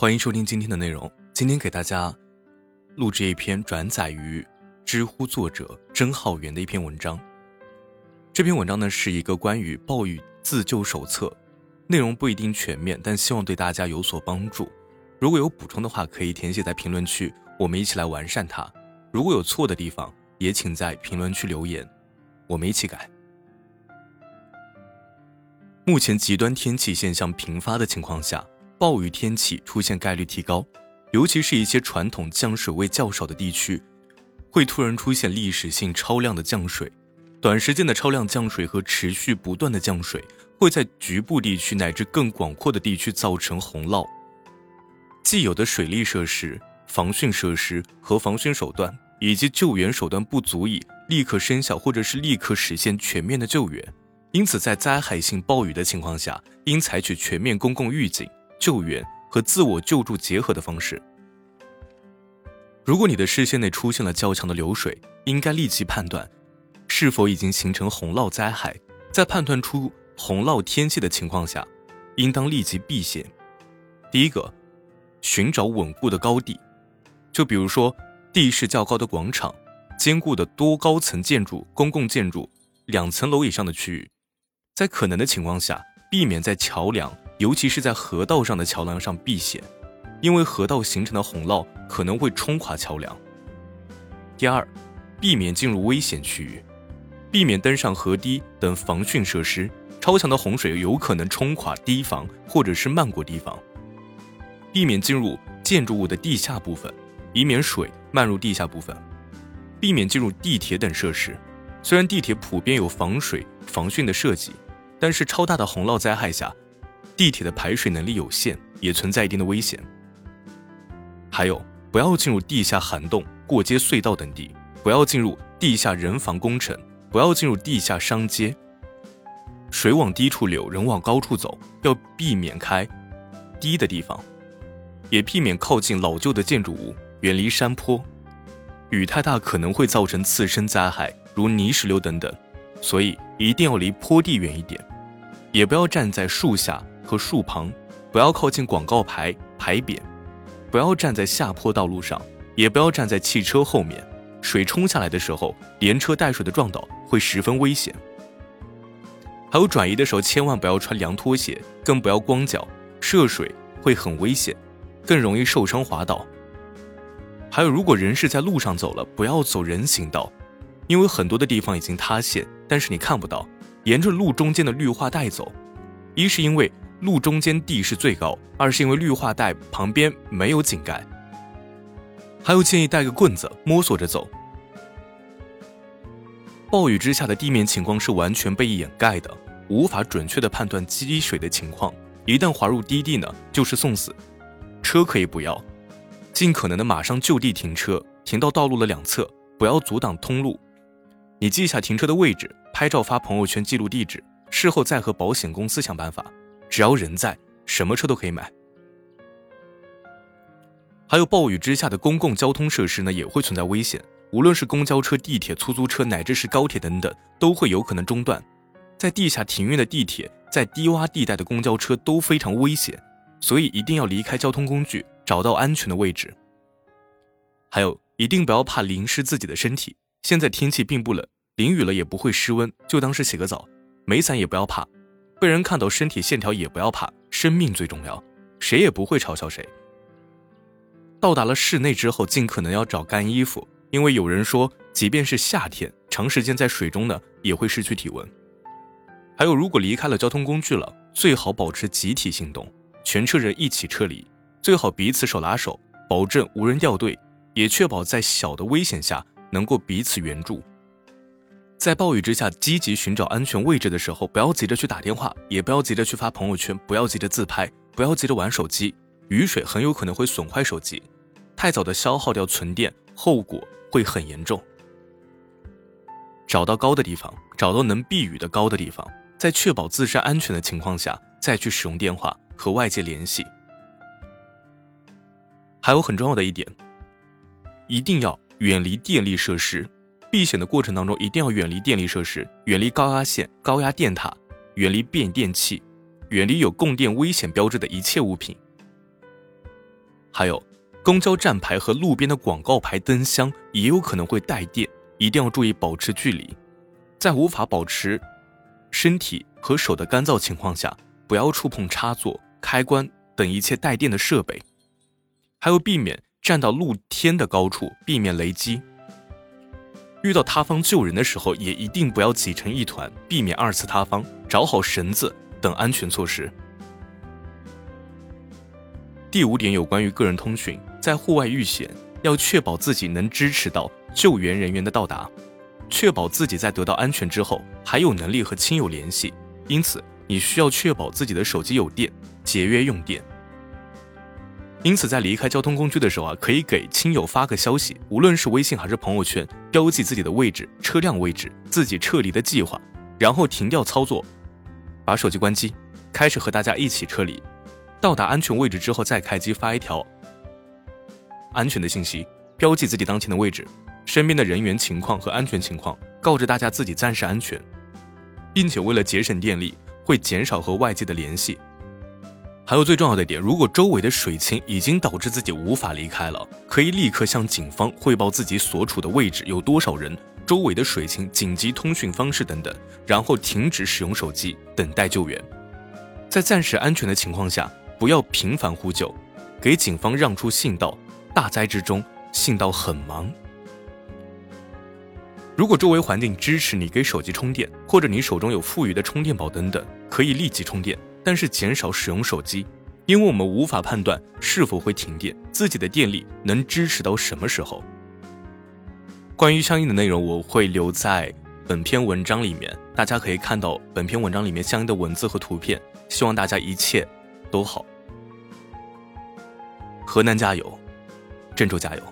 欢迎收听今天的内容。今天给大家录制一篇转载于知乎作者甄浩源的一篇文章。这篇文章呢是一个关于暴雨自救手册，内容不一定全面，但希望对大家有所帮助。如果有补充的话，可以填写在评论区，我们一起来完善它。如果有错的地方，也请在评论区留言，我们一起改。目前极端天气现象频发的情况下，暴雨天气出现概率提高，尤其是一些传统降水位较少的地区，会突然出现历史性超量的降水。短时间的超量降水和持续不断的降水，会在局部地区乃至更广阔的地区造成洪涝。既有的水利设施、防汛设施和防汛手段以及救援手段不足以立刻生效，或者是立刻实现全面的救援。因此，在灾害性暴雨的情况下，应采取全面公共预警、救援和自我救助结合的方式。如果你的视线内出现了较强的流水，应该立即判断是否已经形成洪涝灾害。在判断出洪涝天气的情况下，应当立即避险。第一个，寻找稳固的高地，就比如说地势较高的广场、坚固的多高层建筑、公共建筑、两层楼以上的区域。在可能的情况下，避免在桥梁，尤其是在河道上的桥梁上避险，因为河道形成的洪涝可能会冲垮桥梁。第二，避免进入危险区域，避免登上河堤等防汛设施，超强的洪水有可能冲垮堤防或者是漫过堤防。避免进入建筑物的地下部分，以免水漫入地下部分。避免进入地铁等设施，虽然地铁普遍有防水防汛的设计。但是超大的洪涝灾害下，地铁的排水能力有限，也存在一定的危险。还有，不要进入地下涵洞、过街隧道等地，不要进入地下人防工程，不要进入地下商街。水往低处流，人往高处走，要避免开低的地方，也避免靠近老旧的建筑物，远离山坡。雨太大可能会造成次生灾害，如泥石流等等。所以一定要离坡地远一点，也不要站在树下和树旁，不要靠近广告牌牌匾，不要站在下坡道路上，也不要站在汽车后面。水冲下来的时候，连车带水的撞倒会十分危险。还有转移的时候，千万不要穿凉拖鞋，更不要光脚，涉水会很危险，更容易受伤滑倒。还有，如果人是在路上走了，不要走人行道。因为很多的地方已经塌陷，但是你看不到，沿着路中间的绿化带走，一是因为路中间地势最高，二是因为绿化带旁边没有井盖。还有建议带个棍子，摸索着走。暴雨之下的地面情况是完全被掩盖的，无法准确的判断积水的情况，一旦滑入低地呢，就是送死。车可以不要，尽可能的马上就地停车，停到道路的两侧，不要阻挡通路。你记下停车的位置，拍照发朋友圈记录地址，事后再和保险公司想办法。只要人在，什么车都可以买。还有暴雨之下的公共交通设施呢，也会存在危险。无论是公交车、地铁、出租车，乃至是高铁等等，都会有可能中断。在地下停运的地铁，在低洼地带的公交车都非常危险，所以一定要离开交通工具，找到安全的位置。还有，一定不要怕淋湿自己的身体。现在天气并不冷，淋雨了也不会失温，就当是洗个澡。没伞也不要怕，被人看到身体线条也不要怕，生命最重要，谁也不会嘲笑谁。到达了室内之后，尽可能要找干衣服，因为有人说，即便是夏天，长时间在水中呢，也会失去体温。还有，如果离开了交通工具了，最好保持集体行动，全车人一起撤离，最好彼此手拉手，保证无人掉队，也确保在小的危险下。能够彼此援助，在暴雨之下积极寻找安全位置的时候，不要急着去打电话，也不要急着去发朋友圈，不要急着自拍，不要急着玩手机。雨水很有可能会损坏手机，太早的消耗掉存电，后果会很严重。找到高的地方，找到能避雨的高的地方，在确保自身安全的情况下，再去使用电话和外界联系。还有很重要的一点，一定要。远离电力设施，避险的过程当中一定要远离电力设施，远离高压线、高压电塔，远离变电器，远离有供电危险标志的一切物品。还有，公交站牌和路边的广告牌灯箱也有可能会带电，一定要注意保持距离。在无法保持身体和手的干燥情况下，不要触碰插座、开关等一切带电的设备。还有，避免站到露天的高处，避免雷击。遇到塌方救人的时候，也一定不要挤成一团，避免二次塌方，找好绳子等安全措施。第五点有关于个人通讯，在户外遇险，要确保自己能支持到救援人员的到达，确保自己在得到安全之后还有能力和亲友联系。因此，你需要确保自己的手机有电，节约用电。因此，在离开交通工具的时候啊，可以给亲友发个消息，无论是微信还是朋友圈，标记自己的位置、车辆位置、自己撤离的计划，然后停掉操作，把手机关机，开始和大家一起撤离。到达安全位置之后再开机，发一条安全的信息，标记自己当前的位置、身边的人员情况和安全情况，告知大家自己暂时安全，并且为了节省电力，会减少和外界的联系。还有最重要的一点，如果周围的水情已经导致自己无法离开了，可以立刻向警方汇报自己所处的位置有多少人、周围的水情、紧急通讯方式等等，然后停止使用手机，等待救援。在暂时安全的情况下，不要频繁呼救，给警方让出信道。大灾之中，信道很忙。如果周围环境支持你给手机充电，或者你手中有富余的充电宝等等，可以立即充电。但是减少使用手机，因为我们无法判断是否会停电，自己的电力能支持到什么时候。关于相应的内容，我会留在本篇文章里面，大家可以看到本篇文章里面相应的文字和图片。希望大家一切都好。河南加油，郑州加油。